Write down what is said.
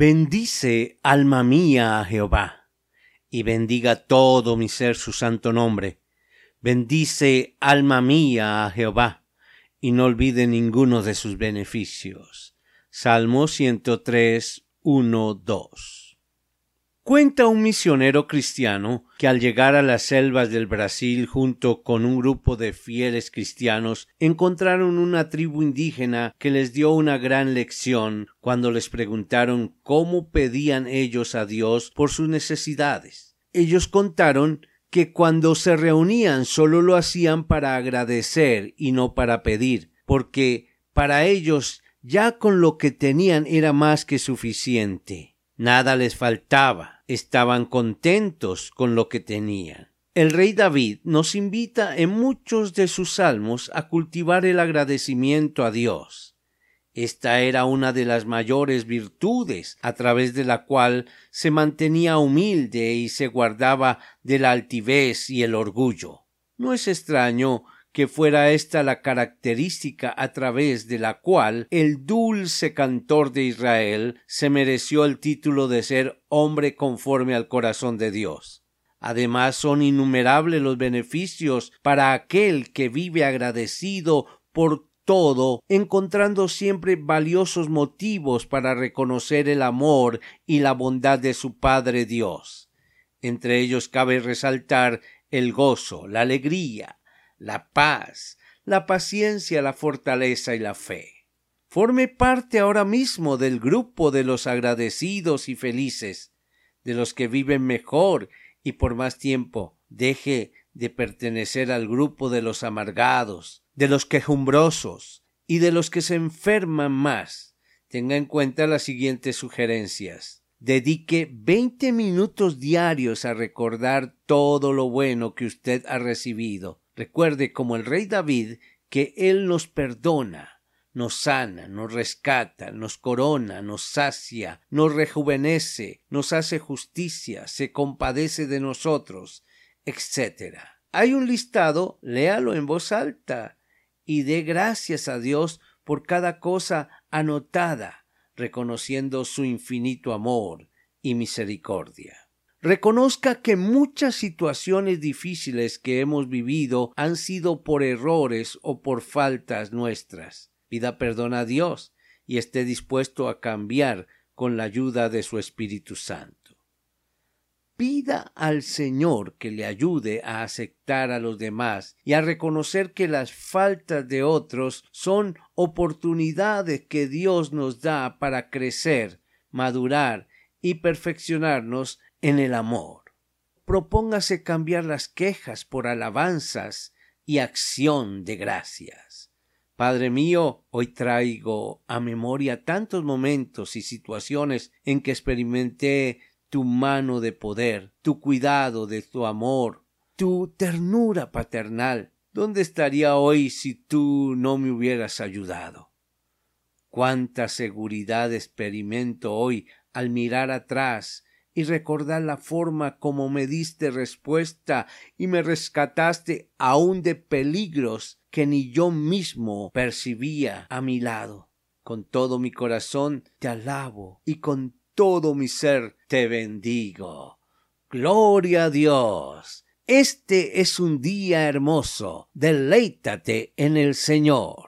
Bendice, alma mía, a Jehová, y bendiga todo mi ser su santo nombre. Bendice, alma mía, a Jehová, y no olvide ninguno de sus beneficios. Salmo 103, 1, 2. Cuenta un misionero cristiano que al llegar a las selvas del Brasil junto con un grupo de fieles cristianos encontraron una tribu indígena que les dio una gran lección cuando les preguntaron cómo pedían ellos a Dios por sus necesidades. Ellos contaron que cuando se reunían solo lo hacían para agradecer y no para pedir, porque para ellos ya con lo que tenían era más que suficiente. Nada les faltaba estaban contentos con lo que tenían. El rey David nos invita en muchos de sus salmos a cultivar el agradecimiento a Dios. Esta era una de las mayores virtudes a través de la cual se mantenía humilde y se guardaba de la altivez y el orgullo. No es extraño que fuera esta la característica a través de la cual el dulce cantor de Israel se mereció el título de ser hombre conforme al corazón de Dios. Además son innumerables los beneficios para aquel que vive agradecido por todo, encontrando siempre valiosos motivos para reconocer el amor y la bondad de su Padre Dios. Entre ellos cabe resaltar el gozo, la alegría, la paz, la paciencia, la fortaleza y la fe. Forme parte ahora mismo del grupo de los agradecidos y felices, de los que viven mejor y por más tiempo. Deje de pertenecer al grupo de los amargados, de los quejumbrosos y de los que se enferman más. Tenga en cuenta las siguientes sugerencias. Dedique veinte minutos diarios a recordar todo lo bueno que usted ha recibido Recuerde como el rey David que Él nos perdona, nos sana, nos rescata, nos corona, nos sacia, nos rejuvenece, nos hace justicia, se compadece de nosotros, etc. Hay un listado, léalo en voz alta y dé gracias a Dios por cada cosa anotada, reconociendo su infinito amor y misericordia. Reconozca que muchas situaciones difíciles que hemos vivido han sido por errores o por faltas nuestras. Pida perdón a Dios y esté dispuesto a cambiar con la ayuda de su Espíritu Santo. Pida al Señor que le ayude a aceptar a los demás y a reconocer que las faltas de otros son oportunidades que Dios nos da para crecer, madurar y perfeccionarnos en el amor. Propóngase cambiar las quejas por alabanzas y acción de gracias. Padre mío, hoy traigo a memoria tantos momentos y situaciones en que experimenté tu mano de poder, tu cuidado de tu amor, tu ternura paternal. ¿Dónde estaría hoy si tú no me hubieras ayudado? Cuánta seguridad experimento hoy al mirar atrás y recordar la forma como me diste respuesta y me rescataste aún de peligros que ni yo mismo percibía a mi lado. Con todo mi corazón te alabo y con todo mi ser te bendigo. Gloria a Dios. Este es un día hermoso. Deleítate en el Señor.